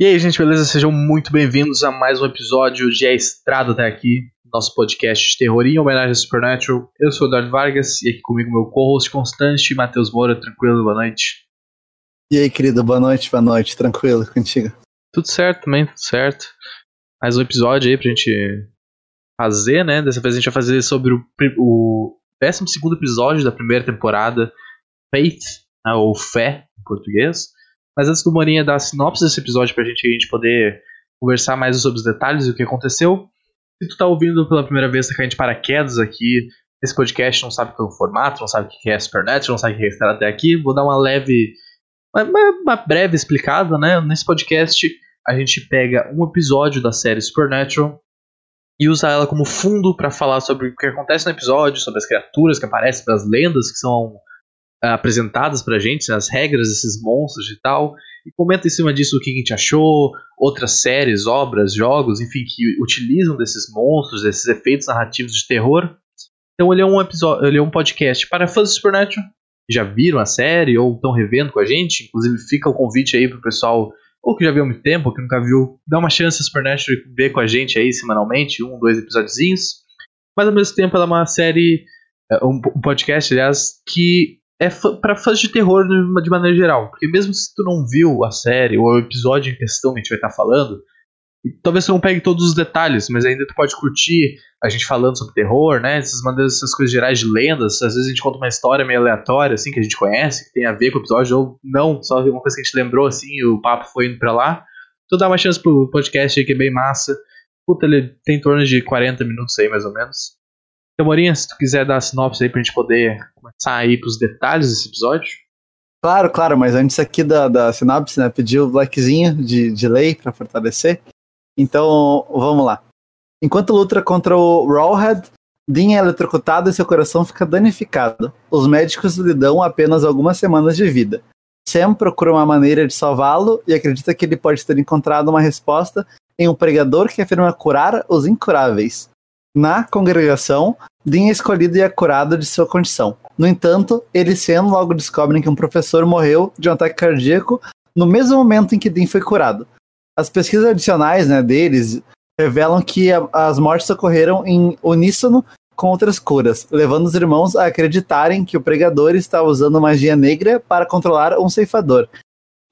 E aí, gente, beleza? Sejam muito bem-vindos a mais um episódio de A Estrada até aqui, nosso podcast de terror em homenagem a Supernatural. Eu sou o Eduardo Vargas e aqui comigo meu co-host constante, Matheus Moura. Tranquilo, boa noite. E aí, querido, boa noite, boa noite, tranquilo contigo? Tudo certo também, tudo certo. Mais um episódio aí pra gente fazer, né? Dessa vez a gente vai fazer sobre o, o 12 episódio da primeira temporada, Faith, né, ou Fé em português. Mas antes do Morinha dar a sinopse desse episódio pra gente, a gente poder conversar mais sobre os detalhes do que aconteceu. Se tu tá ouvindo pela primeira vez, tá caindo de paraquedas aqui nesse podcast, não sabe qual é o formato, não sabe o que é Supernatural, não sabe o que é estar até aqui, vou dar uma leve, uma, uma breve explicada, né? Nesse podcast a gente pega um episódio da série Supernatural e usa ela como fundo para falar sobre o que acontece no episódio, sobre as criaturas que aparecem, as lendas que são apresentadas pra gente, né, as regras desses monstros e tal, e comenta em cima disso o que a gente achou, outras séries, obras, jogos, enfim, que utilizam desses monstros, desses efeitos narrativos de terror. Então ele é um episódio, ele é um podcast para fãs de Supernatural, que já viram a série ou estão revendo com a gente, inclusive fica o convite aí pro pessoal ou que já viu há muito tempo, ou que nunca viu, dá uma chance a Supernatural ver com a gente aí semanalmente, um, dois episódiozinhos. Mas ao mesmo tempo ela é uma série, é, um podcast, aliás, que é para fãs de terror de maneira geral. Porque mesmo se tu não viu a série ou o episódio em questão que a gente vai estar tá falando, talvez tu não pegue todos os detalhes, mas ainda tu pode curtir a gente falando sobre terror, né? Essas maneiras, essas coisas gerais de lendas. Às vezes a gente conta uma história meio aleatória, assim, que a gente conhece, que tem a ver com o episódio, ou não, só uma coisa que a gente lembrou, assim, o papo foi indo pra lá. Tu dá uma chance pro podcast aí que é bem massa. Puta, ele tem em torno de 40 minutos aí, mais ou menos. Então, Morinha, se tu quiser dar a sinopse aí pra gente poder começar aí pros detalhes desse episódio. Claro, claro, mas antes aqui da, da sinopse, né, pediu o likezinho de, de lei para fortalecer. Então, vamos lá. Enquanto luta contra o Rawhead, Dean é eletrocutado e seu coração fica danificado. Os médicos lhe dão apenas algumas semanas de vida. Sam procura uma maneira de salvá-lo e acredita que ele pode ter encontrado uma resposta em um pregador que afirma curar os incuráveis. Na congregação, Dean é escolhido e curado de sua condição. No entanto, ele e Sen logo descobrem que um professor morreu de um ataque cardíaco no mesmo momento em que Dean foi curado. As pesquisas adicionais né, deles revelam que a, as mortes ocorreram em uníssono com outras curas, levando os irmãos a acreditarem que o pregador está usando magia negra para controlar um ceifador.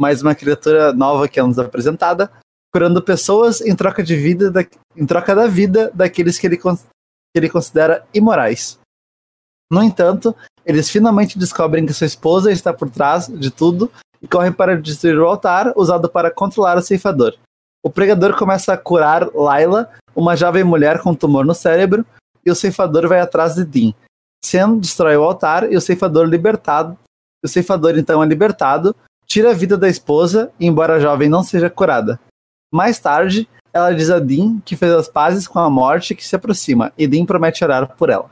Mais uma criatura nova que é nos apresentada, curando pessoas em troca de vida da, em troca da vida daqueles que ele, que ele considera imorais. No entanto, eles finalmente descobrem que sua esposa está por trás de tudo e correm para destruir o altar usado para controlar o ceifador. O pregador começa a curar Layla, uma jovem mulher com tumor no cérebro, e o ceifador vai atrás de Dean. Sam destrói o altar e o ceifador libertado. O ceifador então é libertado, tira a vida da esposa, embora a jovem não seja curada. Mais tarde, ela diz a Dean que fez as pazes com a morte que se aproxima, e Dean promete orar por ela.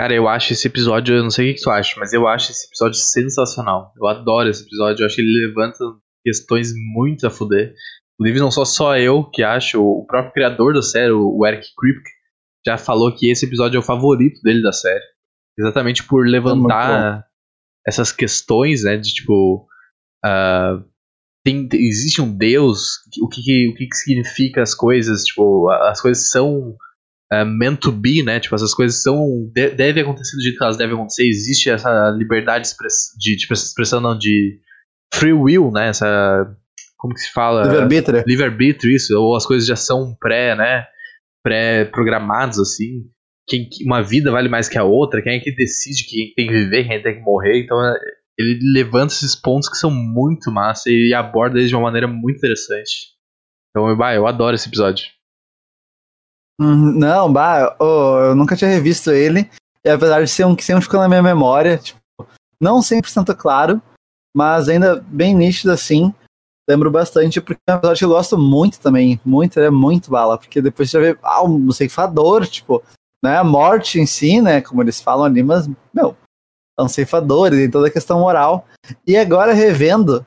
Cara, eu acho esse episódio, eu não sei o que, tu acha, mas eu acho esse episódio sensacional. Eu adoro esse episódio, eu acho que ele levanta questões muito a fuder. Inclusive, não só só eu que acho, o próprio criador da série, o Eric Kripke, já falou que esse episódio é o favorito dele da série. Exatamente por levantar é essas questões, né, de tipo. Uh, tem, existe um Deus, o que, o que, que significa as coisas, tipo, as coisas são uh, meant to be, né, tipo, essas coisas são, de, devem acontecer do jeito que elas devem acontecer, existe essa liberdade de, de, de expressão, não, de free will, né, essa, como que se fala? Livre-arbítrio. Livre-arbítrio, isso, ou as coisas já são pré, né, pré-programados, assim, quem, uma vida vale mais que a outra, quem é que decide quem tem que viver, quem tem que morrer, então é, ele levanta esses pontos que são muito massa e aborda eles de uma maneira muito interessante. Então, bah, eu adoro esse episódio. Uhum, não, bah, oh, eu nunca tinha revisto ele. E apesar de ser um que sempre ficou na minha memória, tipo, não 100% claro, mas ainda bem nítido assim. Lembro bastante, porque é um episódio que eu gosto muito também. Muito, é muito bala. Porque depois você já vê, ah, um ceifador, tipo, né? A morte em si, né? Como eles falam ali, mas, meu, são ceifadores, tem toda a questão moral. E agora, revendo,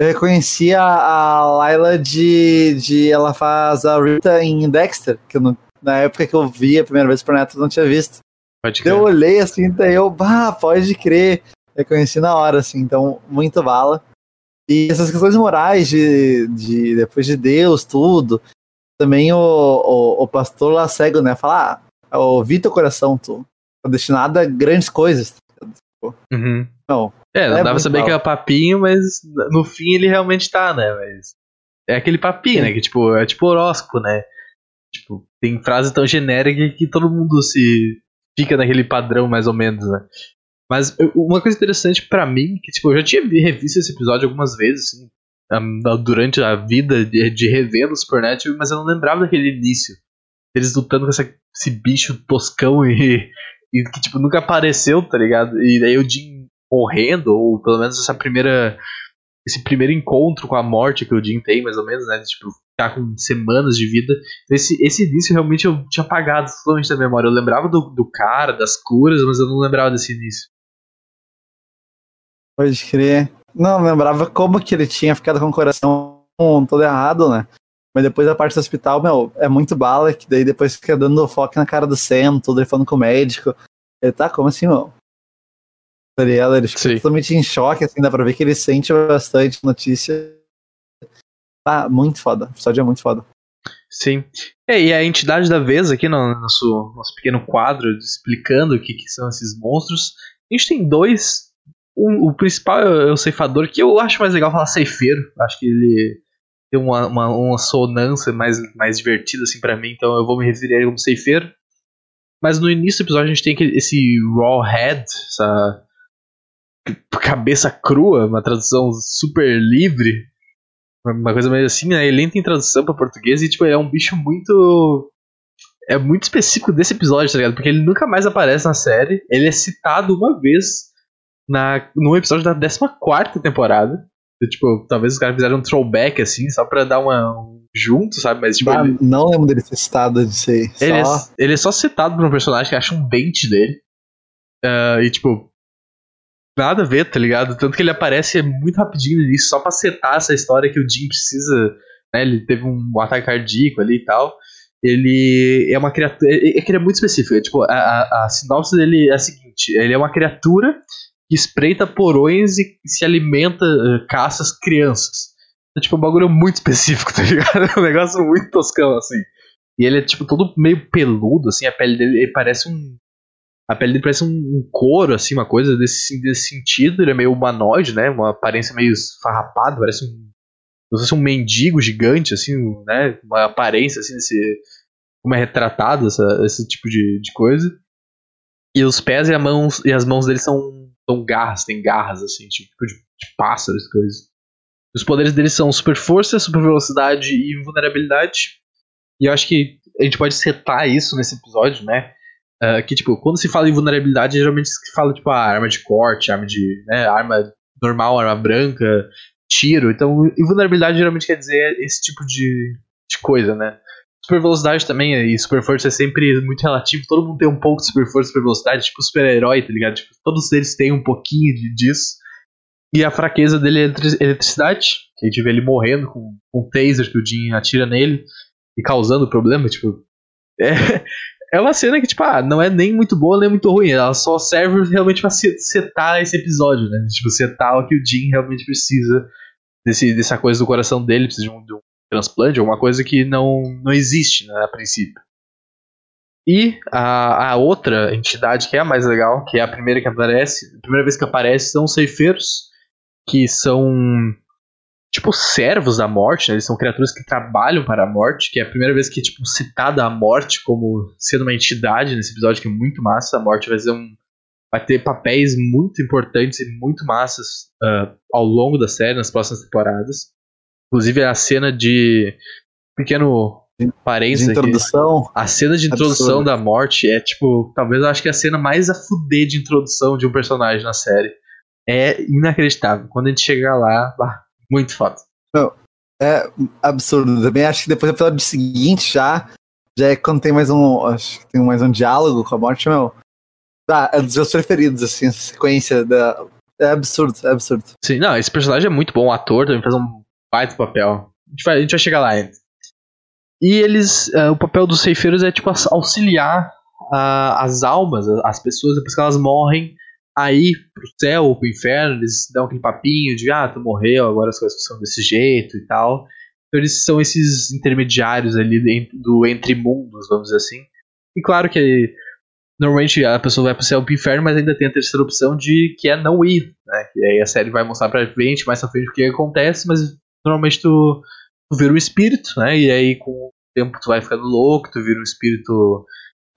eu reconheci a, a Layla de, de. Ela faz a Rita em Dexter, que eu não, na época que eu vi a primeira vez por neto eu não tinha visto. Pode crer. Eu olhei assim, daí eu, bah, pode crer. Reconheci na hora, assim, então, muito bala. E essas questões morais de, de depois de Deus, tudo. Também o, o, o pastor lá cego, né? Fala, ah, ouvi teu coração, tu tá destinado a grandes coisas. Uhum. Não. É, não É dá pra saber mal. que é papinho, mas no fim ele realmente tá, né? Mas é aquele papinho, né? Que tipo, é tipo horóscopo, né? Tipo, tem frase tão genérica que todo mundo se fica naquele padrão mais ou menos, né? Mas uma coisa interessante pra mim, que tipo, eu já tinha vi- revisto esse episódio algumas vezes, assim, durante a vida de, de revendo o Supernatural, mas eu não lembrava daquele início. Eles lutando com essa- esse bicho toscão e, e que tipo nunca apareceu, tá ligado? E daí o Jim morrendo, ou pelo menos essa primeira esse primeiro encontro com a morte que o Jim tem, mais ou menos, né? de, Tipo, ficar com semanas de vida. Esse, esse início realmente eu tinha apagado totalmente da memória. Eu lembrava do, do cara, das curas, mas eu não lembrava desse início. Pode crer. Não, lembrava como que ele tinha ficado com o coração todo errado, né? Mas depois a parte do hospital, meu, é muito bala, que daí depois fica dando foco na cara do Sam, tudo ele falando com o médico. Ele tá, como assim, meu? Tá ligado? Ele fica Sim. totalmente em choque, assim, dá pra ver que ele sente bastante notícia. Ah, muito foda. O episódio é muito foda. Sim. É, e a entidade da vez aqui no nosso, nosso pequeno quadro explicando o que, que são esses monstros. A gente tem dois. Um- o principal é o ceifador, que eu acho mais legal falar ceifeiro. Acho que ele tem uma, uma, uma sonância mais, mais divertida assim para mim, então eu vou me referir a ele como ceifeiro. Mas no início do episódio a gente tem aquele- esse raw head, essa cabeça crua, uma tradução super livre. Uma coisa meio assim, né? Ele nem tem tradução pra português e, tipo, é um bicho muito. É muito específico desse episódio, tá ligado? Porque ele nunca mais aparece na série. Ele é citado uma vez na, num episódio da 14 temporada. Tipo, talvez os caras fizeram um throwback, assim, só pra dar uma. Um junto, sabe? Mas, tipo, Ah, ele, Não lembro dele ter citado de ser. ele, é, Só... ele é só citado por um personagem que acha um dente dele. Ah, e, tipo. Nada a ver, tá ligado? Tanto que ele aparece muito rapidinho início, só pra setar essa história que o Jim precisa. Né? Ele teve um ataque cardíaco ali e tal. Ele é uma criatura. É é que ele é muito específico. é, tipo, a, a, a sinopse dele é a seguinte: ele é uma criatura que espreita porões e se alimenta, eh, caça as crianças. É tipo um bagulho muito específico, tá ligado? É um negócio muito toscão, assim. E ele é, tipo, todo meio peludo, assim, a pele dele ele parece um. A pele dele parece um, um couro, assim, uma coisa desse, desse sentido. Ele é meio humanoide, né? Uma aparência meio esfarrapada, parece um. Como se fosse um mendigo gigante, assim, né? Uma aparência, assim, desse. Como é retratado essa, esse tipo de, de coisa. E os pés e, mãos, e as mãos dele são, são garras, tem garras, assim, tipo de, de pássaros, coisas. Os poderes dele são super força, super velocidade e invulnerabilidade. E eu acho que a gente pode setar isso nesse episódio, né? Ah, que, tipo, quando se fala em vulnerabilidade, geralmente se fala, tipo, a arma de corte, arma de. Né, arma normal, arma branca, tiro. Então, invulnerabilidade geralmente quer dizer esse tipo de, de coisa, né? Super velocidade também e super força é sempre muito relativo. Todo mundo tem um pouco de super força super velocidade, tipo super-herói, tá ligado? Tipo, todos eles têm um pouquinho de, disso. E a fraqueza dele é eletri- eletricidade, que a gente vê ele morrendo com, com um taser que o Jim atira nele e causando problema, tipo. É, é uma cena que, tipo, ah, não é nem muito boa nem muito ruim. Ela só serve realmente pra se- setar esse episódio, né? Tipo, setar o que o Jim realmente precisa desse, dessa coisa do coração dele, precisa de um, de um transplante, alguma coisa que não, não existe, né, a princípio. E a, a outra entidade que é a mais legal, que é a primeira que aparece, a primeira vez que aparece são os ceifeiros, que são tipo servos da morte, né? Eles são criaturas que trabalham para a morte, que é a primeira vez que é tipo citada a morte como sendo uma entidade nesse episódio que é muito massa. A morte vai ser um vai ter papéis muito importantes e muito massas ah, ao longo da série nas próximas temporadas. Inclusive a cena de pequeno De parênteses aqui. introdução. A cena de introdução Absurdo. da morte é, tipo, talvez eu acho que é a cena mais a fuder de introdução de um personagem na série. É inacreditável. Quando a gente chegar lá, bah, muito foda. É absurdo. Também acho que depois do episódio seguinte já, já é quando tem mais um. Acho que tem mais um diálogo com a morte, meu. Tá, é dos meus preferidos, assim, essa sequência da. É absurdo, é absurdo. Sim, não, esse personagem é muito bom. O ator também faz um baita papel. A gente vai, a gente vai chegar lá ainda. E eles. eh, o papel dos ceifeiros é, tipo, aux- auxiliar ah, as almas, as pessoas, depois que elas morrem, aí pro céu ou pro inferno, eles dão aquele papinho de ah, tu morreu, agora as coisas são desse jeito e tal. Então eles são esses intermediários ali do entre mundos, vamos dizer assim. E claro que normalmente a pessoa vai pro céu ou pro inferno, mas ainda tem a terceira opção de que é não ir, né? E aí a série vai mostrar pra frente, mais pra frente o que acontece, mas normalmente tu, tu vira um espírito, né? E aí com o tempo tu vai ficando louco, tu vira um espírito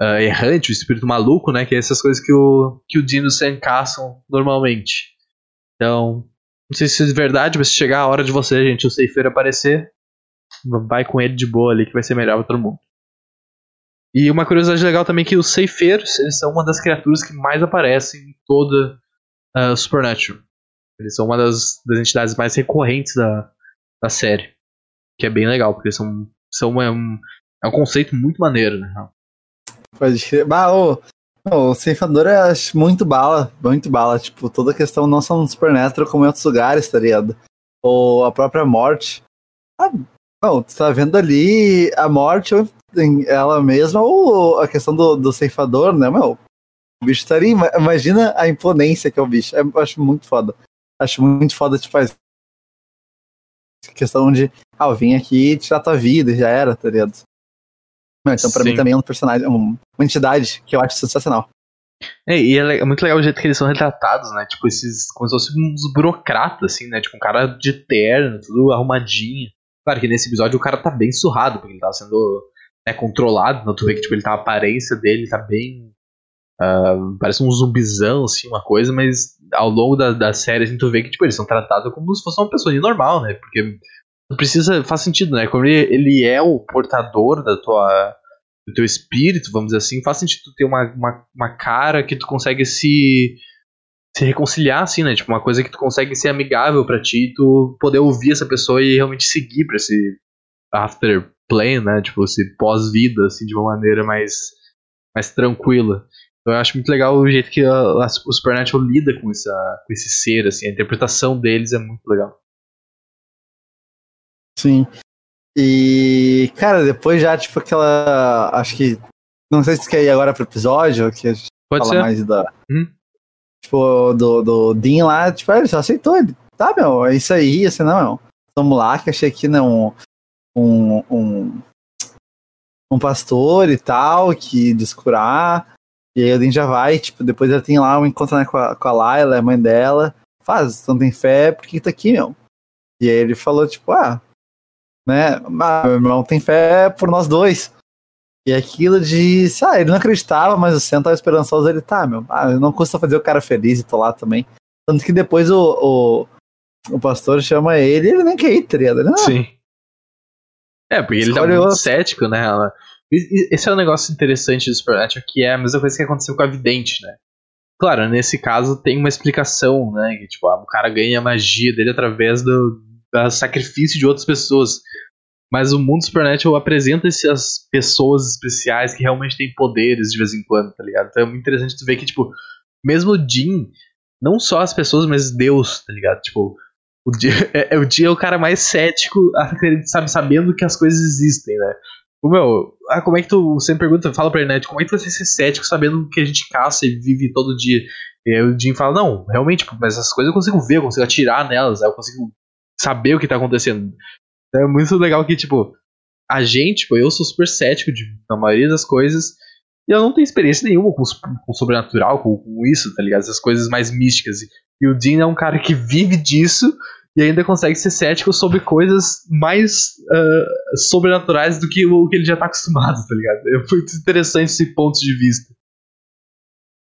uh, errante, o espírito maluco, né? Que é essas coisas que o, que o Dino se encaçam normalmente. Então, não sei se é verdade, mas se chegar a hora de você, gente, o ceifeiro aparecer, vai com ele de boa ali que vai ser melhor pra todo mundo. E uma curiosidade legal também é que os ceifeiros, eles são uma das criaturas que mais aparecem em toda uh, Supernatural. Eles são uma das, das entidades mais recorrentes da, da série. Que é bem legal, porque são, são é um, é um conceito muito maneiro, né? Pode ser. Bah, o, o ceifador é muito bala, muito bala. Tipo, toda a questão não só no Supernatural, como em outros lugares, tá ligado? Ou a própria morte. Ah, não, tu tá vendo ali a morte, ela mesma, ou a questão do, do ceifador, né, meu? O bicho tá ali, imagina a imponência que é o bicho. Eu acho muito foda. Acho muito foda, tipo, a questão de, ah, eu vim aqui tirar tua vida e já era, tá ligado? Então, pra Sim. mim também é um personagem, uma entidade que eu acho sensacional. É, e é, é, muito legal o jeito que eles são retratados, né? Tipo, esses. Como se fossem uns burocratas, assim, né? Tipo, um cara de terno, tudo arrumadinho. Claro que nesse episódio o cara tá bem surrado, porque ele tá sendo né, controlado. Então tu vê que tipo, ele tá, a aparência dele tá bem. Uh, parece um zumbizão, assim, uma coisa, mas ao longo da, da série assim, tu vê que tipo, eles são tratados como se fosse uma pessoa normal, né? Porque precisa. Faz sentido, né? Como ele, ele é o portador da tua. Do teu espírito, vamos dizer assim, faz sentido tu ter uma, uma, uma cara que tu consegue se se reconciliar, assim, né? Tipo, uma coisa que tu consegue ser amigável para ti, tu poder ouvir essa pessoa e realmente seguir pra esse after play, né? Tipo, esse pós-vida, assim, de uma maneira mais, mais tranquila. Eu acho muito legal o jeito que a, a, o Supernatural lida com, essa, com esse ser, assim, a interpretação deles é muito legal. Sim. E, cara, depois já, tipo, aquela. Acho que. Não sei se quer ir agora pro episódio, que a gente Pode fala ser. mais da. Hum? Tipo, do, do Dean lá, tipo, ele só aceitou. Ele, tá, meu, é isso aí, assim, não, meu. Vamos lá, que achei que não. Um, um, um pastor e tal, que descurar. E aí o Dean já vai, tipo, depois ele tem lá um encontro né, com, a, com a Laila, a mãe dela. Faz, então tem fé, por que tá aqui, meu? E aí ele falou, tipo, ah, né? Ah, meu irmão tem fé por nós dois. E aquilo de, ah, ele não acreditava, mas o Sam tava esperançoso, ele tá, meu, ah, não custa fazer o cara feliz e tô lá também. Tanto que depois o, o, o pastor chama ele e ele nem quer ir, tá Não. Sim. É, porque ele tá muito cético, né? Esse é um negócio interessante do Supernatural, que é a mesma coisa que aconteceu com a Vidente, né? Claro, nesse caso tem uma explicação, né? Que tipo, ah, o cara ganha a magia dele através do, do sacrifício de outras pessoas. Mas o mundo Supernatural apresenta essas pessoas especiais que realmente têm poderes de vez em quando, tá ligado? Então é muito interessante tu ver que, tipo, mesmo o Jim, não só as pessoas, mas Deus, tá ligado? Tipo, o Jim é, é, é o cara mais cético, sabe, sabendo que as coisas existem, né? Meu, ah, como é que tu. Me pergunta, fala pra ele, né? Como é que você ser cético sabendo que a gente caça e vive todo dia? E aí o Jim fala, não, realmente, mas essas coisas eu consigo ver, eu consigo atirar nelas, eu consigo saber o que tá acontecendo. Então é muito legal que, tipo, a gente, tipo, eu sou super cético de, na maioria das coisas. E eu não tenho experiência nenhuma com, com sobrenatural, com, com, isso, tá ligado? Essas coisas mais místicas. E, e o Dean é um cara que vive disso e ainda consegue ser cético sobre coisas mais uh, sobrenaturais do que o que ele já tá acostumado, tá ligado? É muito interessante esse ponto de vista.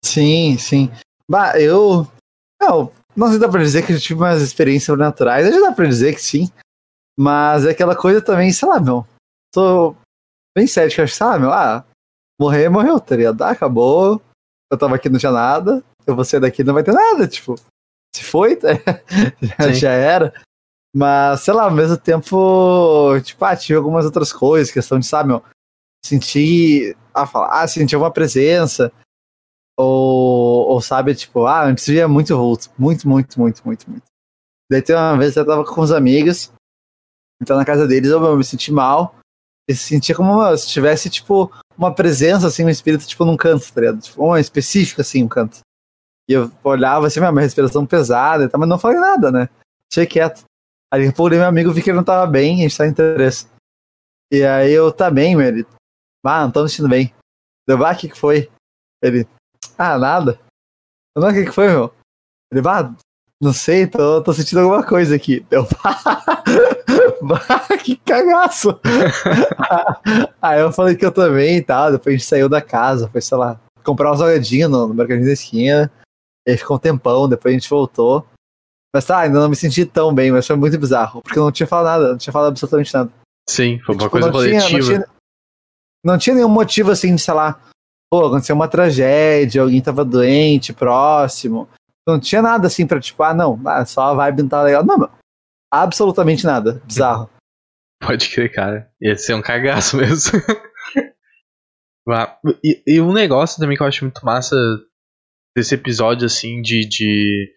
Sim, sim. Bah, eu. Não, não sei se dá pra dizer que eu tive umas experiências sobrenaturais. Já dá pra dizer que sim. Mas é aquela coisa também, sei lá, meu. Tô bem cético, acho, lá, meu. Ah, morrer, morreu, tá ligado? Ah, acabou. Eu tava aqui, não tinha nada. Eu vou sair daqui, não vai ter nada. Tipo, se foi, já, já era. Mas, sei lá, ao mesmo tempo, tipo, ah, tive algumas outras coisas, questão de, sabe, meu, sentir, ah, falar, ah, sentir uma presença, ou, ou sabe, tipo, ah, antes via muito vulto, muito, muito, muito, muito, muito. Daí tem uma vez eu tava com os amigos, então na casa deles eu me senti mal. E sentia como se tivesse, tipo, uma presença, assim, um espírito, tipo, num canto, tá ligado? Tipo, uma específica, assim, um canto. E eu olhava assim, minha respiração pesada, mas não falei nada, né? Achei quieto. Aí eu olhei meu amigo, vi que ele não tava bem, a gente tá em interesse. E aí eu, tá bem, meu. Ele, ah, não tô me sentindo bem. Deu, ah, o que que foi? Ele, ah, nada. Eu, não, o que que foi, meu? Ele, ah, não sei, tô, tô sentindo alguma coisa aqui. Eu, que cagaço! aí eu falei que eu também e tal. Depois a gente saiu da casa, foi, sei lá, comprar um salgadinho no, no mercadinho da esquina. E aí ficou um tempão, depois a gente voltou. Mas tá, ainda não me senti tão bem, mas foi muito bizarro. Porque eu não tinha falado nada, não tinha falado absolutamente nada. Sim, foi uma tipo, coisa não coletiva. Tinha, não, tinha, não tinha nenhum motivo assim de, sei lá, pô, aconteceu uma tragédia, alguém tava doente, próximo. Não tinha nada assim pra, tipo, ah, não, ah, só a vibe não tá legal. Não, absolutamente nada. Bizarro. Pode crer, cara. Ia ser um cagaço mesmo. e, e, um negócio também que eu acho muito massa desse episódio, assim, de, de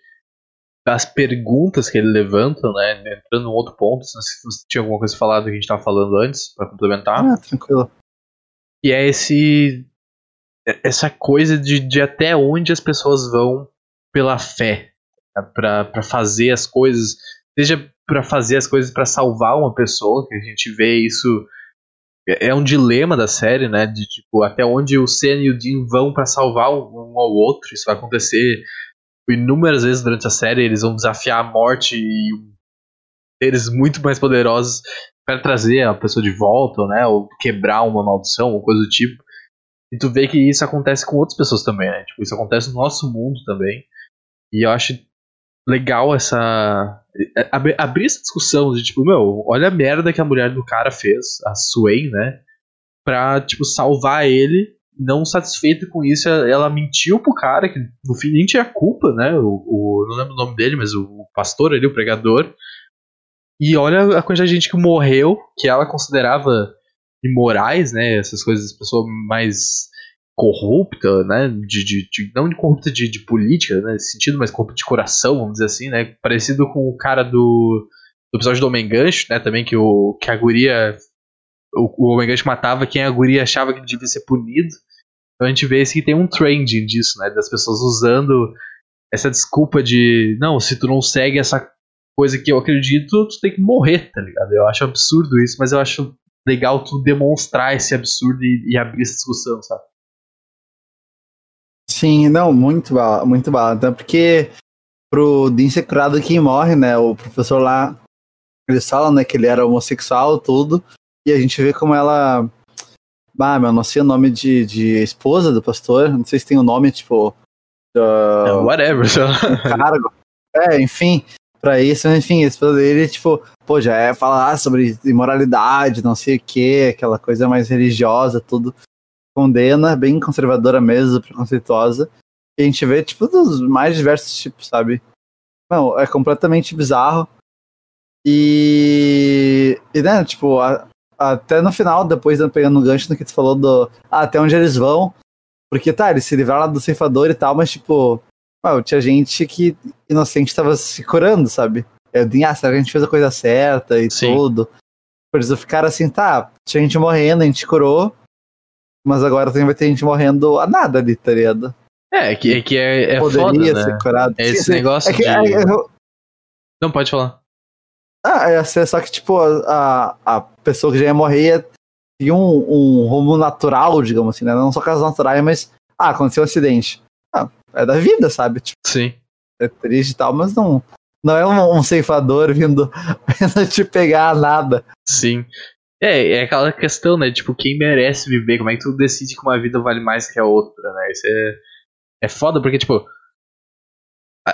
das perguntas que ele levanta, né? Entrando num outro ponto, se você tinha alguma coisa falado que a gente tava falando antes, para complementar. Ah, tranquilo. E é esse. Essa coisa de, de até onde as pessoas vão pela fé né, para fazer as coisas, seja para fazer as coisas para salvar uma pessoa, que a gente vê isso é, um dilema da série, né, de tipo até onde o Sen e o Dean vão para salvar um ao outro. Isso vai acontecer inúmeras vezes durante a série, eles vão desafiar a morte e seres muito mais poderosos para trazer a pessoa de volta, né, ou quebrar uma maldição, ou coisa do tipo. E tu vê que isso acontece com outras pessoas também, né? Tipo, isso acontece no nosso mundo também. E eu acho legal essa. Abrir, abrir essa discussão de tipo, meu, olha a merda que a mulher do cara fez, a Swain, né? Pra, tipo, salvar ele. Não satisfeita com isso, ela mentiu pro cara, que no fim nem tinha culpa, né? O, o não lembro o nome dele, mas o pastor ali, o pregador. E olha a quantidade de gente que morreu, que ela considerava imorais, né? Essas coisas, pessoa mais corrupta, né? De, de, de não de corrupta de, de, política, né? Nesse sentido, mas corrupta de coração, vamos dizer assim, né? Parecido com o cara do, do episódio do Homem Gancho, né? Também que, o, que a guria. O, o Homem Gancho matava quem a guria achava que devia ser punido. Então a gente vê que tem um trend disso, né? Das pessoas usando essa desculpa de. Não, se tu não segue essa coisa que eu acredito, tu tem que morrer, tá ligado? Eu acho absurdo isso, mas eu acho legal tu demonstrar esse absurdo e, e abrir essa discussão, sabe? Sim, não, muito bala, muito bala. Até porque pro Dean ser curado quem morre, né? O professor lá, eles falam, né, que ele era homossexual, tudo. E a gente vê como ela. Ah, meu, não sei o nome de, de esposa do pastor. Não sei se tem o um nome, tipo. Uh, whatever, só. cargo. É, enfim, pra isso, enfim, a esposa dele, tipo, pô, já é falar sobre imoralidade, não sei o que, aquela coisa mais religiosa, tudo condena, bem conservadora mesmo, preconceituosa. E a gente vê, tipo, dos mais diversos tipos, sabe? Não, é completamente bizarro. E. E, né, tipo, a, até no final, depois pegando o gancho no que tu falou do. Ah, até onde eles vão. Porque, tá, eles se livraram do ceifador e tal, mas, tipo. Well, tinha gente que inocente tava se curando, sabe? Eu ah, será que a gente fez a coisa certa e Sim. tudo? Por isso ficaram assim, tá, tinha gente morrendo, a gente curou, mas agora também vai ter gente morrendo a nada ali, tá ligado? É, que, é, que é, é Poderia foda, ser né? curado. É esse negócio é que, de... É, Não, pode falar. Ah, é só que, tipo, a, a pessoa que já ia morrer tinha um, um rumo natural, digamos assim, né? Não só casos naturais, mas. Ah, aconteceu um acidente. Ah, é da vida, sabe? Tipo, Sim. É triste e tal, mas não. Não é um, um ceifador vindo, vindo te pegar nada. Sim. É, é aquela questão, né? Tipo, quem merece viver? Como é que tu decide que uma vida vale mais que a outra, né? Isso é, é foda, porque, tipo.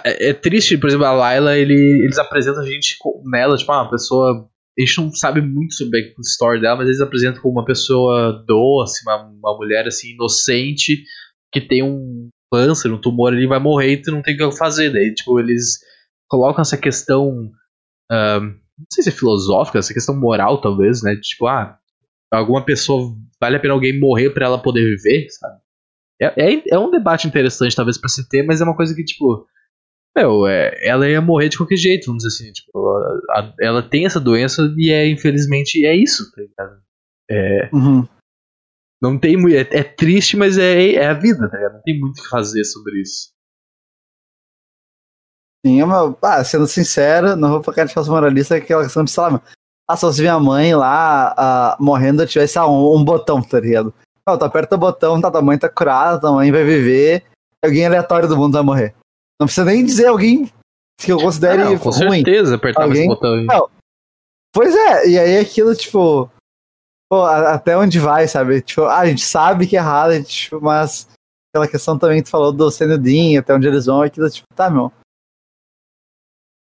É, é triste, por exemplo, a Layla, ele, eles apresentam a gente nela, tipo, ah, uma pessoa. A gente não sabe muito sobre a história dela, mas eles apresentam como uma pessoa doce, uma, uma mulher, assim, inocente, que tem um câncer, um tumor ali, vai morrer e tu não tem o que fazer. Daí, tipo, eles colocam essa questão. Não sei se é filosófica, essa questão moral, talvez, né? Tipo, ah, alguma pessoa, vale a pena alguém morrer para ela poder viver, sabe? É, é, é, um debate interessante, talvez, para se ter, mas é uma coisa que, tipo, meu, é, ela ia morrer de qualquer jeito, vamos dizer assim. Tipo, a, a, ela tem essa doença e é, infelizmente, é isso, tá ligado? É, uhum. Não tem. É, é, triste, mas é, é a vida, tá ligado? Não tem muito o que fazer sobre isso. Sim, ah, sendo sincero, não vou ficar de falso moralista, é aquela questão de, sei lá, ah, se fosse minha mãe lá ah, morrendo, eu tivesse ah, um, um, botão, tá ligado? Não, tu aperta o botão, tá, tua mãe tá curada, tua mãe vai viver, alguém aleatório do mundo vai morrer. Não precisa nem dizer alguém que eu considere não, com ruim. certeza apertar alguém... esse botão aí. Não. Pois é, e aí aquilo, tipo, pô, até onde vai, sabe? Tipo, ah, a gente sabe que é errado, gente, tipo, mas aquela questão também que tu falou do Senudin, até onde eles vão, aquilo, tipo, tá, meu.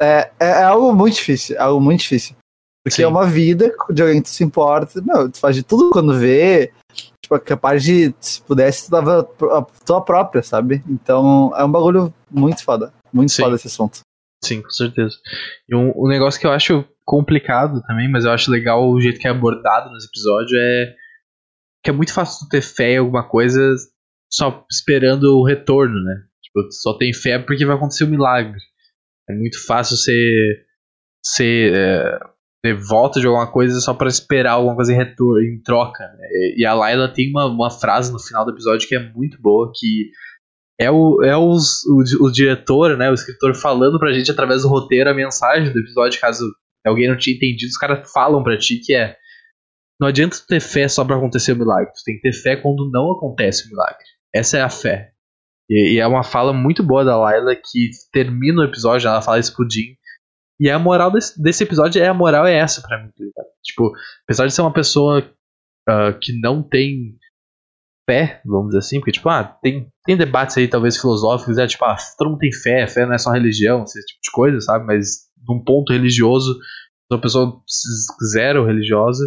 É, é, é algo muito difícil, é algo muito difícil. Porque Sim. é uma vida de alguém que tu se importa, meu, tu faz de tudo quando vê, tipo, é capaz de, se pudesse, tu dava a tua própria, sabe? Então, é um bagulho muito foda, muito Sim. foda esse assunto. Sim, com certeza. E um, um negócio que eu acho complicado também, mas eu acho legal o jeito que é abordado nos episódios é que é muito fácil tu ter fé em alguma coisa só esperando o retorno, né? Tipo, tu só tem fé porque vai acontecer um milagre. É muito fácil ser ser é, ter volta de alguma coisa só para esperar alguma coisa em retorno, em troca. Né? E a Layla tem uma, uma frase no final do episódio que é muito boa, que é o, é os, o, o diretor, né, o escritor falando pra gente através do roteiro a mensagem do episódio, caso alguém não tinha entendido, os caras falam pra ti que é não adianta ter fé só para acontecer o milagre, tu tem que ter fé quando não acontece o milagre. Essa é a fé. E, e é uma fala muito boa da Layla que termina o episódio, ela fala isso pro e a moral desse, desse episódio é a moral é essa pra mim, tá Tipo, apesar de ser uma pessoa uh, que não tem fé, vamos dizer assim, porque, tipo, ah, tem, tem debates aí, talvez filosóficos, é tipo, ah, todo mundo tem fé, fé não é só religião, esse tipo de coisa, sabe? Mas num ponto religioso, uma pessoa zero religiosa,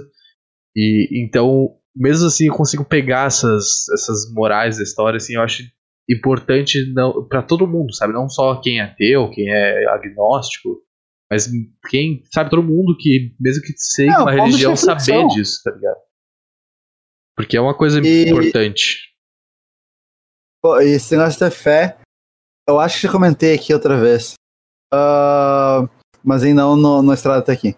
e então, mesmo assim, eu consigo pegar essas, essas morais da história, assim, eu acho importante para todo mundo, sabe? Não só quem é ateu, quem é agnóstico, mas quem sabe todo mundo que, mesmo que seja uma religião, saber disso, tá ligado? Porque é uma coisa e... importante. Pô, e esse negócio da fé, eu acho que já comentei aqui outra vez. Uh, mas ainda não no, no estrada até aqui.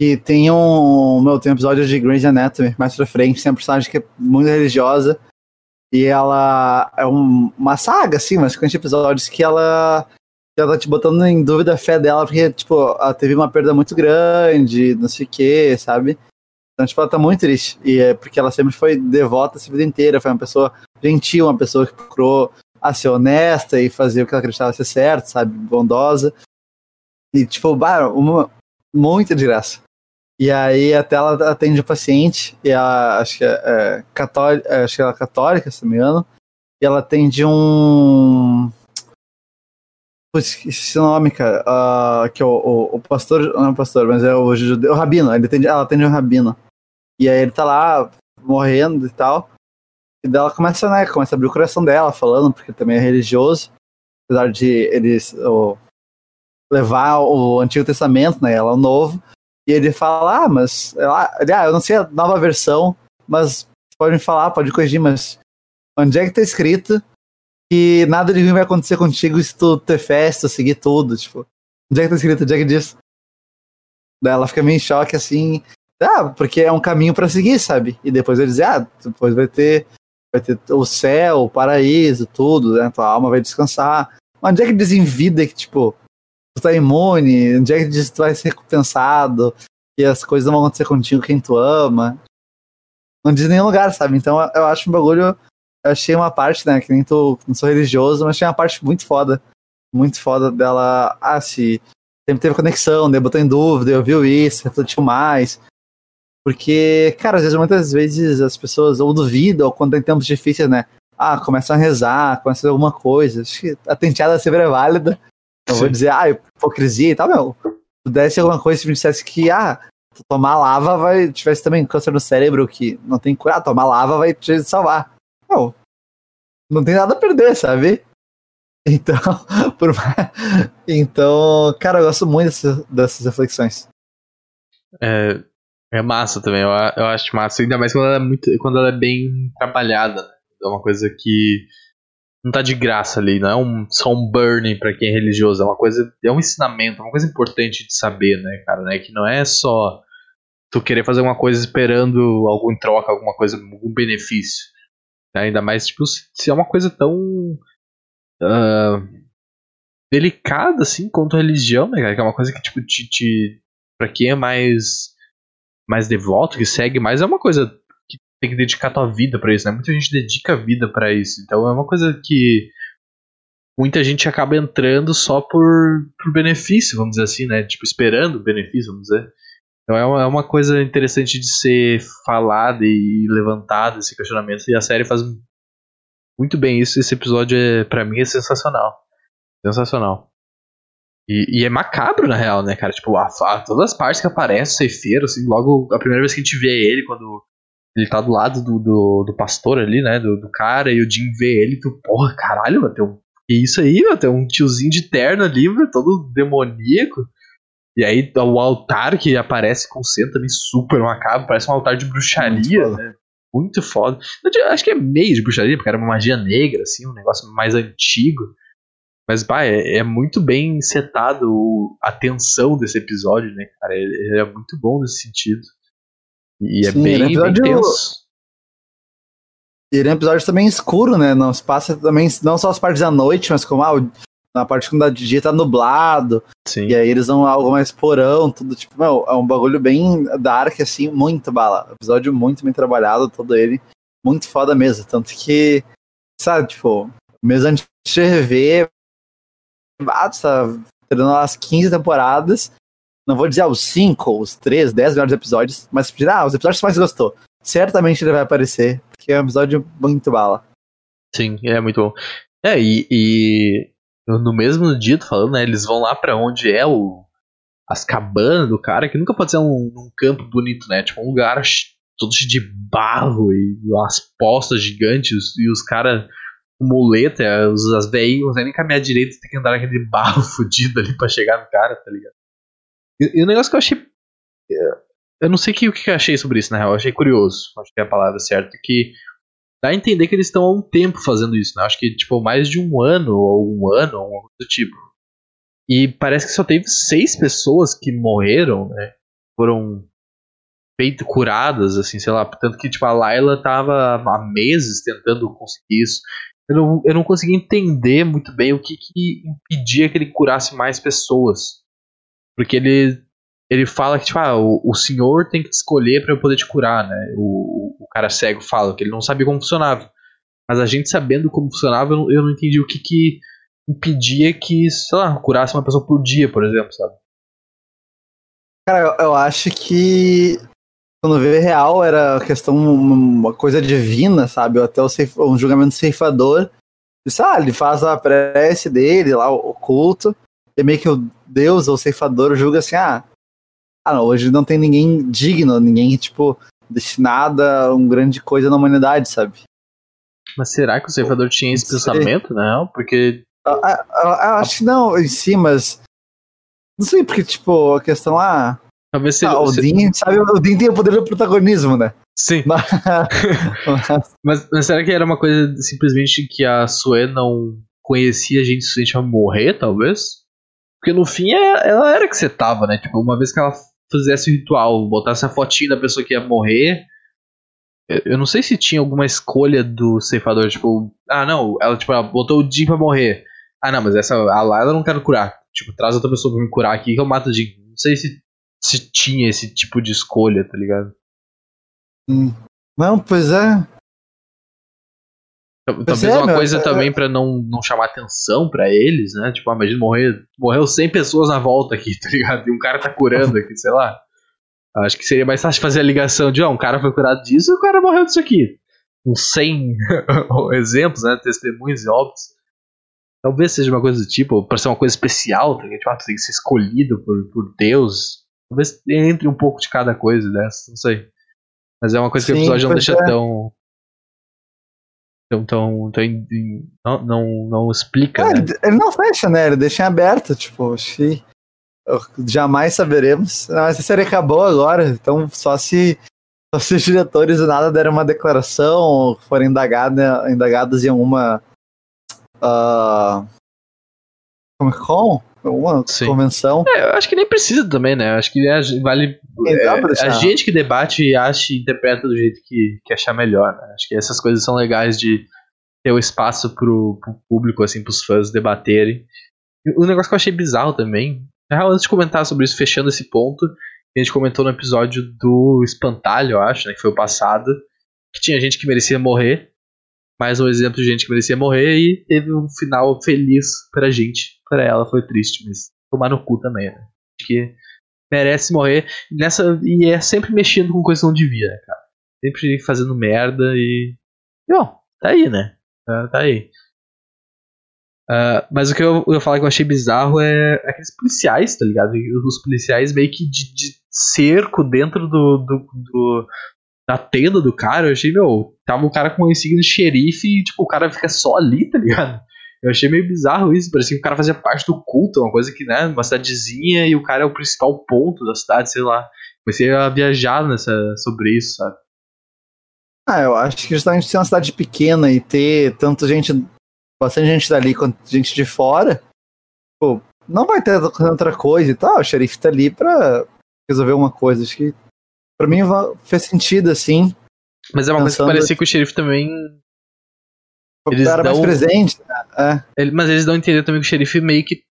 E tem um. Meu, tem um episódio de Grey's Anatomy mais pra frente, tem uma personagem que é muito religiosa. E ela é um, uma saga, assim, mas com episódios que ela ela tá te botando em dúvida a fé dela, porque, tipo, ela teve uma perda muito grande, não sei o que, sabe? Então, tipo, ela tá muito triste. E é porque ela sempre foi devota essa vida inteira, foi uma pessoa gentil, uma pessoa que procurou a ser honesta e fazer o que ela acreditava ser certo, sabe? Bondosa. E, tipo, bah, uma, muito de graça. E aí até ela atende o paciente, e ela, acho que é, é católica, acho que ela é católica, se não me engano, e ela atende um esqueci o nome, cara. Uh, que é o, o, o, pastor. Não é o pastor, mas é o judeu. O rabino. Ele atende, ela atende um rabino. E aí ele tá lá morrendo e tal. E daí ela começa, né? Começa a abrir o coração dela, falando, porque também é religioso. Apesar de eles levar o Antigo Testamento, né? Ela o Novo. E ele fala, ah, mas. Ele, ah, eu não sei a nova versão, mas pode me falar, pode corrigir, mas onde é que tá escrito que nada de ruim vai acontecer contigo se tu ter festa, seguir tudo, tipo. Onde é que tá escrito? Onde é que diz? Daí ela fica meio em choque, assim. Ah, porque é um caminho para seguir, sabe? E depois ele diz, ah, depois vai ter, vai ter o céu, o paraíso, tudo, né? Tua alma vai descansar. Mas onde é que diz em vida que, tipo, tá imune? Onde é que tu vai ser recompensado? Que as coisas vão acontecer contigo quem tu ama? Não diz nenhum lugar, sabe? Então eu acho um bagulho eu achei uma parte, né, que nem tô, não sou religioso, mas achei uma parte muito foda. Muito foda dela, ah, se sempre teve conexão, daí botou em dúvida, eu viu isso, refletiu mais. Porque, cara, às vezes, muitas vezes as pessoas ou duvidam, ou quando tem tempos difíceis, né, ah, começam a rezar, começam a fazer alguma coisa. Acho que a tenteada sempre é válida. Não vou dizer, ah, hipocrisia e tal, meu. Se pudesse alguma coisa, se me dissesse que, ah, tomar lava vai. tivesse também câncer no cérebro que não tem cura, ah, tomar lava vai te salvar. Não. Não tem nada a perder, sabe? Então, por... então, cara, eu gosto muito dessas, dessas reflexões. É, é massa também, eu, eu acho massa, ainda mais quando ela é, muito, quando ela é bem trabalhada. Né? É uma coisa que não tá de graça ali, não é um, só um burning para quem é religioso, é uma coisa, é um ensinamento, é uma coisa importante de saber, né, cara, né? Que não é só tu querer fazer uma coisa esperando algo em troca, alguma coisa, algum benefício. Ainda mais, tipo, se é uma coisa tão. Uh, delicada, assim, quanto a religião, né, cara? Que é uma coisa que, tipo, te, te. Pra quem é mais. Mais devoto, que segue mais, é uma coisa tem que dedicar tua vida para isso, né? Muita gente dedica a vida para isso. Então é uma coisa que muita gente acaba entrando só por, por benefício, vamos dizer assim, né? Tipo, esperando benefício, vamos dizer. Então é uma, é uma coisa interessante de ser falada e levantada esse questionamento. E a série faz muito bem isso. Esse episódio, é, para mim, é sensacional. Sensacional. E, e, é macabro, na real, né, cara? Tipo, a, a, todas as partes que aparece o ceifeiro, assim, logo a primeira vez que a gente vê ele, quando ele tá do lado do, do, do pastor ali, né, do, do, cara, e o Jim vê ele, tu, porra, caralho, mano, tem um, que isso aí, mano, tem um tiozinho de terno ali, mano, todo demoníaco. E aí o altar que aparece com cena também super macabro, parece um altar de bruxaria, Muito né? Muito foda. Acho que é meio de bruxaria, porque era uma magia negra, assim, um negócio mais antigo. Mas, pá, é, é, muito bem setado a tensão desse episódio, né, cara? Ele, é muito bom nesse sentido. E é Sim, bem, bem tenso. E ele é um episódio também escuro, né? Não se passa também, não só as partes da noite, mas como ah, na parte quando de dia tá nublado. Sim. E aí eles dão algo mais porão, tudo tipo, meu, é um bagulho bem dark, assim, muito bala. Episódio muito bem trabalhado, todo ele. Muito foda mesmo. Tanto que, sabe, tipo, mesmo antes de rever, ah, tá treinando as 15 temporadas. Não vou dizer os 5, os 3, 10 melhores episódios, mas ah, os episódios que mais gostou. Certamente ele vai aparecer, porque é um episódio muito bala. Sim, é muito bom. É, e, e no mesmo dia, tô falando, né? Eles vão lá para onde é o. As cabanas do cara, que nunca pode ser um, um campo bonito, né? Tipo, um lugar todo cheio de barro e umas postas gigantes e os caras muleta, os, as velhinhas não nem caminhar direito, tem que andar naquele barro fudido ali pra chegar no cara, tá ligado? E, e o negócio que eu achei. É, eu não sei que, o que eu achei sobre isso, na real, eu achei curioso, acho que é a palavra certa, que dá a entender que eles estão há um tempo fazendo isso, né? Acho que, tipo, mais de um ano, ou um ano, ou algo do tipo. E parece que só teve seis pessoas que morreram, né? Foram feito, curadas, assim, sei lá. Tanto que, tipo, a Layla tava há meses tentando conseguir isso eu não, eu não consegui entender muito bem o que, que impedia que ele curasse mais pessoas. Porque ele, ele fala que, tipo, ah, o, o senhor tem que te escolher para eu poder te curar, né? O, o cara cego fala que ele não sabia como funcionava. Mas a gente sabendo como funcionava, eu não, eu não entendi o que, que impedia que, sei lá, curasse uma pessoa por dia, por exemplo, sabe? Cara, eu, eu acho que quando vê real era questão uma coisa divina, sabe? Ou até um julgamento ceifador. Disse, ah, ele faz a prece dele lá, o culto, e meio que o Deus ou o ceifador julga assim, ah, ah não, hoje não tem ninguém digno, ninguém, tipo, destinado a uma grande coisa na humanidade, sabe? Mas será que o ceifador tinha esse pensamento? Não, porque. Eu, eu, eu acho que não em si, mas. Não sei, porque, tipo, a questão, ah, Talvez seja. Ah, o Dean, sabe, o tem o poder do protagonismo, né? Sim. mas, mas, será que era uma coisa simplesmente que a Sue não conhecia a gente suficiente pra morrer, talvez? Porque no fim é, ela era que você tava, né? Tipo, uma vez que ela fizesse o ritual, botasse a fotinha da pessoa que ia morrer. Eu não sei se tinha alguma escolha do ceifador, tipo, ah não, ela tipo, ela botou o Jim pra morrer. Ah não, mas essa a Layla não quero curar. Tipo, traz outra pessoa pra me curar aqui que eu mato o Jim. Não sei se se tinha esse tipo de escolha, tá ligado? Não, pois é. Talvez é, uma coisa é, também é... para não, não chamar atenção para eles, né? Tipo, ah, imagina morrer, morreu 100 pessoas na volta aqui, tá ligado? E um cara tá curando aqui, sei lá. Acho que seria mais fácil fazer a ligação de, ó, um cara foi curado disso e o cara morreu disso aqui. Uns 100 exemplos, né? Testemunhos e óbitos. Talvez seja uma coisa do tipo, pra ser uma coisa especial, tá ligado? Tipo, ah, tu tem que ser escolhido por, por Deus Talvez entre um pouco de cada coisa dessa, não sei. Mas é uma coisa Sim, que o episódio não deixa é. tão. Tão, tão, tão não, não, não explica. É, né? Ele não fecha, né? Ele deixa em aberto, tipo, acho que jamais saberemos. Mas a série acabou agora, então só se, só se os diretores do nada deram uma declaração ou forem indagada, indagados em alguma. Uh, Comic Con? Uma Sim. convenção. É, eu acho que nem precisa também, né? Eu acho que é, vale. É, a gente que debate e acha e interpreta do jeito que, que achar melhor, né? Acho que essas coisas são legais de ter o espaço pro, pro público, assim, pros fãs debaterem. O negócio que eu achei bizarro também. Na real, antes de comentar sobre isso, fechando esse ponto, a gente comentou no episódio do Espantalho, eu acho, né? Que foi o passado. Que tinha gente que merecia morrer. Mais um exemplo de gente que merecia morrer e teve um final feliz pra gente. Pra ela foi triste, mas tomar no cu também, né? Acho que merece morrer nessa e é sempre mexendo com coisa que não devia, né, cara? Sempre fazendo merda e. E, ó, tá aí, né? Tá, tá aí. Uh, mas o que eu, eu falar que eu achei bizarro é aqueles policiais, tá ligado? Os policiais meio que de, de cerco dentro do, do, do, da tenda do cara. Eu achei, meu, tava o cara com o insígnia de xerife e, tipo, o cara fica só ali, tá ligado? Eu achei meio bizarro isso, parecia que o cara fazia parte do culto, uma coisa que, né, uma cidadezinha e o cara é o principal ponto da cidade, sei lá. Comecei a viajar nessa, sobre isso, sabe? Ah, eu acho que justamente ser uma cidade pequena e ter tanta gente bastante gente dali quanto gente de fora, pô, não vai ter outra coisa e tal. O xerife tá ali pra resolver uma coisa. Acho que pra mim fez sentido, assim. Mas é uma coisa que parecia que o xerife também. Eles era dão... mais presente, né? É. Ele, mas eles dão a entender também que o xerife meio que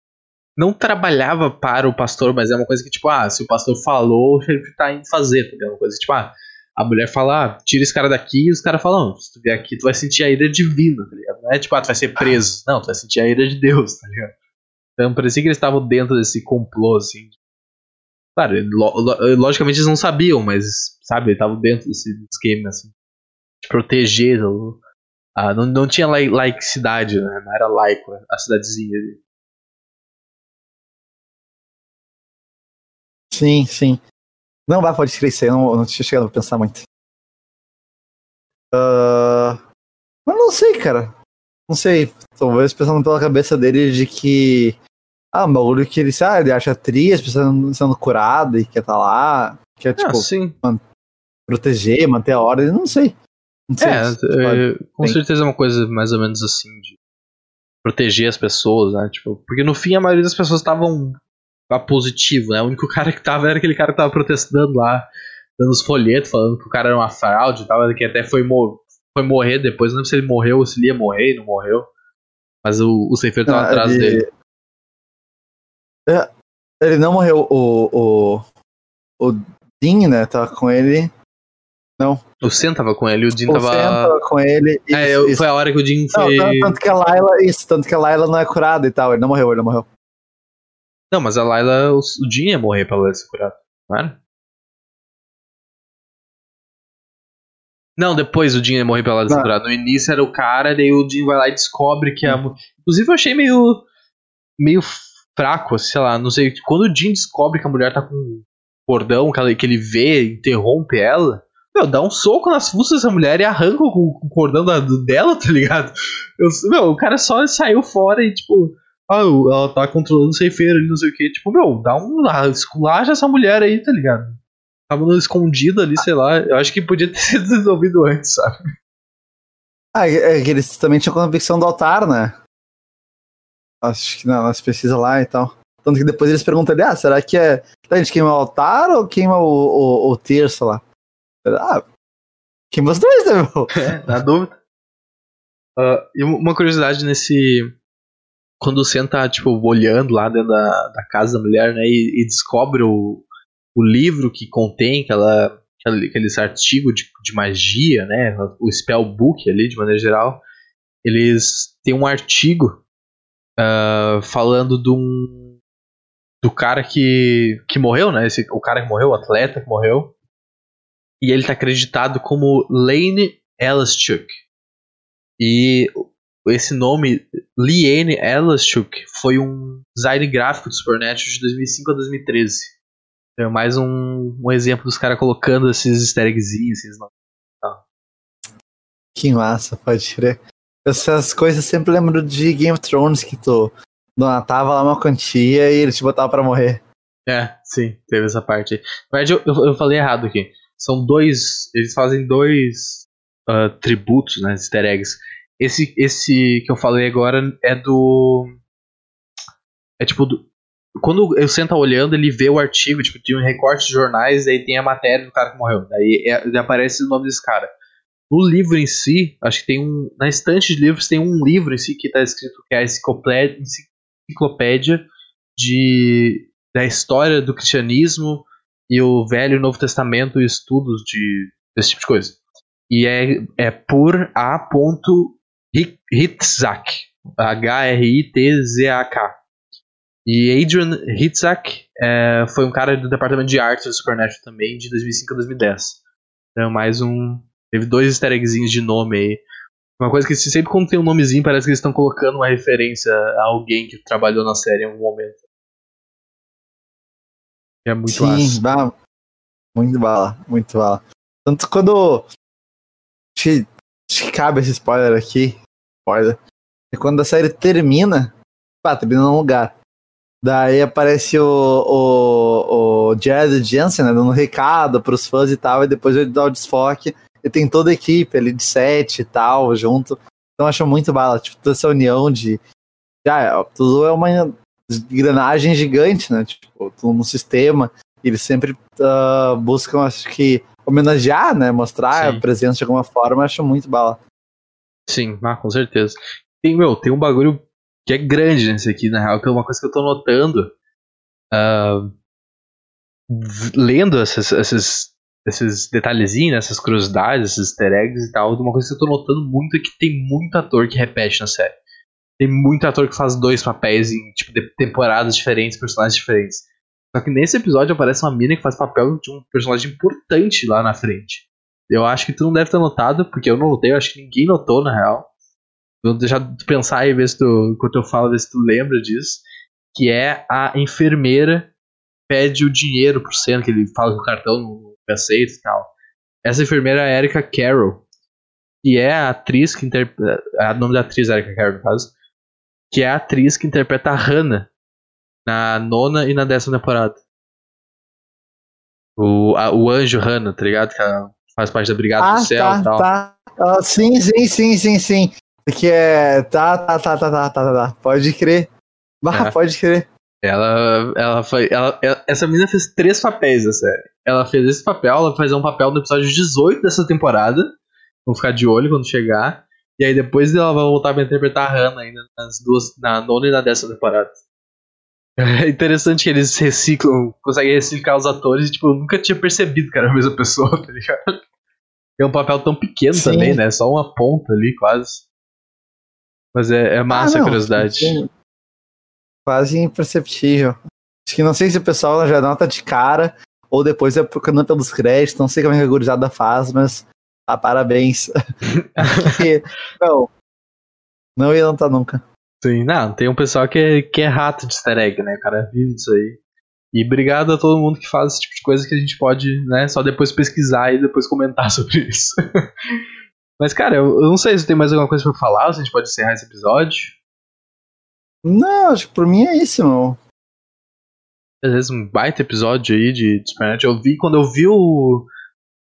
não trabalhava para o pastor, mas é uma coisa que, tipo, ah, se o pastor falou, o xerife tá indo fazer, tá Uma coisa tipo, ah, a mulher fala, ah, tira esse cara daqui, e os caras falam, se tu vier aqui, tu vai sentir a ira divina, tá ligado? Não é tipo, ah, tu vai ser preso. Não, tu vai sentir a ira de Deus, tá ligado? Então parecia que eles estavam dentro desse complô, assim. Claro, lo logicamente eles não sabiam, mas, sabe, eles estavam dentro desse esquema, assim. De proteger. Não, não tinha laicidade, né? Não era laico a cidadezinha. Sim, sim. Não vai, pode crescer, não, não tinha chegado a pensar muito. Uh, mas não sei, cara. Não sei. Talvez pensando pela cabeça dele de que. Ah, um bagulho que ele, ah, ele acha triste, sendo, sendo curado e quer estar tá lá. Quer, ah, tipo. Man proteger, manter a ordem, não sei. Não sei é, é com certeza é uma coisa mais ou menos assim de proteger as pessoas, né? Tipo, porque no fim a maioria das pessoas estavam positivo, né? O único cara que tava era aquele cara que tava protestando lá, dando os folhetos, falando que o cara era uma fraude e tal, que até foi, mo foi morrer depois. Não lembro se ele morreu ou se ele ia morrer e não morreu. Mas o, o Seifer tava ah, atrás ele... dele. É, ele não morreu. O, o, o Dean, né? Tava com ele. Não. O Sen tava com ele, o o tava. O Sen tava com ele. Isso, é, eu, foi a hora que o Dean foi. Não, tanto que a Layla, isso, tanto que a Layla não é curada e tal. Ele não morreu, ele não morreu. Não, mas a Layla, o, o Jin ia morrer pra ela ser curada, não era? Não, depois o Jin ia morrer pra ela ser curada. No início era o cara, daí o Jin vai lá e descobre que a. Inclusive eu achei meio. meio fraco, sei lá, não sei. Quando o Jin descobre que a mulher tá com um cordão que, ela, que ele vê, interrompe ela. Meu, dá um soco nas fuças dessa mulher e arranca o, o cordão da, dela, tá ligado? Eu, meu, o cara só saiu fora e, tipo, ah, ela tá controlando o ceifeiro ali, não sei o que. Tipo, meu, dá um. Esculacha essa mulher aí, tá ligado? Tava escondida ali, sei lá. Eu acho que podia ter sido resolvido antes, sabe? Ah, é, é que eles também tinham convicção do altar, né? Acho que nas pesquisas lá e tal. Tanto que depois eles perguntam ali, ah, será que é. A gente queima o altar ou queima o, o, o terço lá? Ah, queima os dois, né, meu? É, na dúvida. Uh, e uma curiosidade nesse, quando o tá, tipo, olhando lá dentro da, da casa da mulher, né, e, e descobre o, o livro que contém aquela, aquele, aqueles artigos de, de magia, né, o spellbook ali, de maneira geral, eles têm um artigo uh, falando de um, do cara que, que morreu, né, esse, o cara que morreu, o atleta que morreu, e ele tá acreditado como Lane Elaschuk. E esse nome, Liane Elaschuk, foi um design gráfico do Supernatural de 2005 a 2013. É mais um, um exemplo dos caras colocando esses easter esses. Que massa, pode crer. Essas coisas sempre lembro de Game of Thrones que tu donatava lá uma quantia e ele te botava pra morrer. É, sim, teve essa parte. Na verdade, eu, eu, eu falei errado aqui. São dois. Eles fazem dois uh, tributos, né? Easter eggs. Esse, esse que eu falei agora é do. É tipo. Do, quando eu sento olhando, ele vê o artigo, tipo, tem um recorte de jornais, aí tem a matéria do cara que morreu. Daí é, aparece o nome desse cara. No livro em si, acho que tem um. Na estante de livros tem um livro em si que tá escrito que é a enciclopédia de, da história do cristianismo e o Velho e Novo Testamento e estudos de, desse tipo de coisa. E é, é por A. Hitzak. H-R-I-T-Z-A-K. E Adrian Hitzak é, foi um cara do departamento de arte do Supernatural também, de 2005 a 2010. Então, mais um. Teve dois easter eggzinhos de nome aí. Uma coisa que sempre quando tem um nomezinho, parece que eles estão colocando uma referência a alguém que trabalhou na série em algum momento. É muito Sim, bala. Muito bala, muito bala. Tanto quando. Acho que cabe esse spoiler aqui. Spoiler. É quando a série termina. Pá, termina num lugar. Daí aparece o, o, o Jared Jensen, né, dando um recado pros fãs e tal, e depois ele dá o desfoque. E tem toda a equipe ali de sete e tal, junto. Então acho muito bala, tipo, toda essa união de. Já, tudo é uma engrenagem gigante, né? Tipo, tudo no sistema. E eles sempre uh, buscam, acho que, homenagear, né? Mostrar Sim. a presença de alguma forma, acho muito bala. Sim, ah, com certeza. Tem, meu, tem um bagulho que é grande nesse aqui, na real, que é uma coisa que eu tô notando. Uh, lendo essas, esses, esses detalhezinhos, essas curiosidades, esses easter eggs e tal, uma coisa que eu tô notando muito é que tem muito ator que repete na série. Tem muito ator que faz dois papéis em tipo, temporadas diferentes, personagens diferentes. Só que nesse episódio aparece uma mina que faz papel de um personagem importante lá na frente. Eu acho que tu não deve ter notado, porque eu não notei, eu acho que ninguém notou na real. Vou deixar tu pensar aí, ver se tu, enquanto eu falo, ver se tu lembra disso. Que é a enfermeira pede o dinheiro pro Senna, que ele fala com o cartão aceito e tal. Essa enfermeira é a Erika Carroll, que é a atriz que interpreta. É, o nome da atriz é Erika Carroll, no caso. Que é a atriz que interpreta a Hannah na nona e na décima temporada. O, a, o anjo Hannah, tá ligado? Que faz parte da Brigada ah, do Céu tá, e tal. Tá. Uh, sim, sim, sim, sim, sim. Que é. Tá, tá, tá, tá, tá, tá, tá. tá. Pode crer. Bah, é. pode crer. Ela, ela foi. Ela, ela, essa menina fez três papéis da série. Ela fez esse papel, ela vai fazer um papel no episódio 18 dessa temporada. Vamos ficar de olho quando chegar. E aí depois ela vai voltar pra interpretar a Hannah ainda nas duas. Na nona e na décima temporada. É interessante que eles reciclam, conseguem reciclar os atores, tipo, eu nunca tinha percebido que era a mesma pessoa, tá ligado? É um papel tão pequeno Sim. também, né? Só uma ponta ali, quase. Mas é, é massa ah, não, a curiosidade. Quase imperceptível. Acho que não sei se o pessoal já nota de cara ou depois é procurando pelos créditos, não sei como é que a gurizada faz, mas ah, parabéns. não, não ia notar nunca. Sim, não, tem um pessoal que é, que é rato de easter egg, né? O cara vive disso aí. E obrigado a todo mundo que faz esse tipo de coisa que a gente pode, né, só depois pesquisar e depois comentar sobre isso. Mas, cara, eu, eu, não sei se tem mais alguma coisa pra falar, se a gente pode encerrar esse episódio. Não, acho que por mim é isso, meu. Às vezes um baita episódio aí de, de Supernatural. Eu vi, quando eu vi o,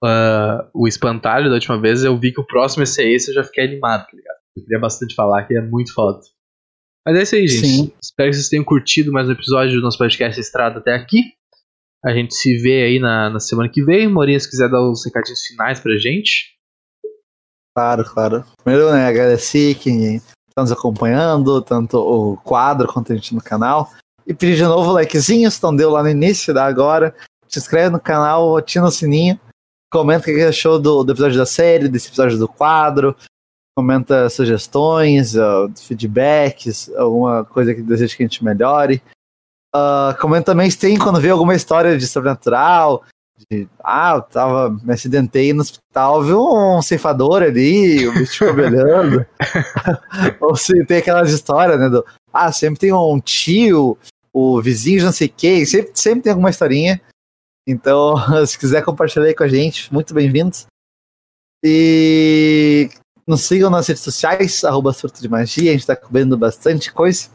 uh, o espantalho da última vez, eu vi que o próximo ia ser esse, eu já fiquei animado, tá ligado? Eu queria bastante falar, que é muito foda. Mas é isso aí, gente. Sim. Espero que vocês tenham curtido mais um episódio do nosso podcast Estrada até aqui. A gente se vê aí na, na semana que vem. Morinha, se quiser dar os recadinhos finais pra gente. Claro, claro. Primeiro, né, agradecer quem está nos acompanhando, tanto o quadro quanto a gente no canal. E pedir de novo o likezinho, se não deu lá no início, dá agora. Se inscreve no canal, ativa o sininho. Comenta o que achou do, do episódio da série, desse episódio do quadro. Comenta sugestões, uh, feedbacks, alguma coisa que deseja que a gente melhore. Uh, comenta também se tem quando vê alguma história de sobrenatural, de, ah, eu tava, me acidentei no hospital, viu um ceifador ali, o bicho olhando. Ou se tem aquelas histórias, né, do, ah, sempre tem um tio, o vizinho de não sei quem, sempre, sempre tem alguma historinha. Então, se quiser compartilhar aí com a gente, muito bem-vindos. E nos sigam nas redes sociais, arroba surto de magia, a gente tá cobrindo bastante coisa.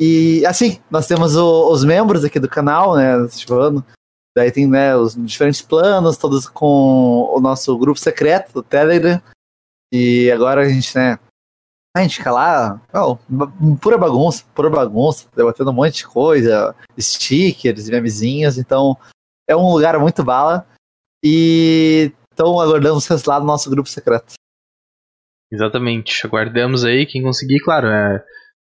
E assim, nós temos o, os membros aqui do canal, né, Silvano, Daí tem né, os diferentes planos, todos com o nosso grupo secreto do Telegram. E agora a gente, né? A gente fica lá, oh, pura bagunça, pura bagunça, debatendo um monte de coisa, stickers, memezinhos. Então é um lugar muito bala. E então aguardamos vocês lá no nosso grupo secreto. Exatamente, aguardamos aí. Quem conseguir, claro, é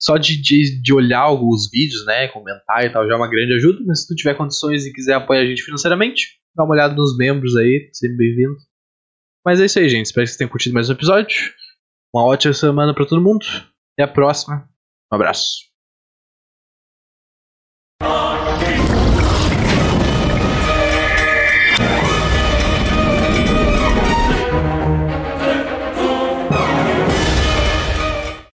só de, de, de olhar os vídeos, né, comentar e tal, já é uma grande ajuda. Mas se tu tiver condições e quiser apoiar a gente financeiramente, dá uma olhada nos membros aí, sempre bem-vindo. Mas é isso aí, gente. Espero que vocês tenham curtido mais um episódio. Uma ótima semana para todo mundo. Até a próxima. Um abraço.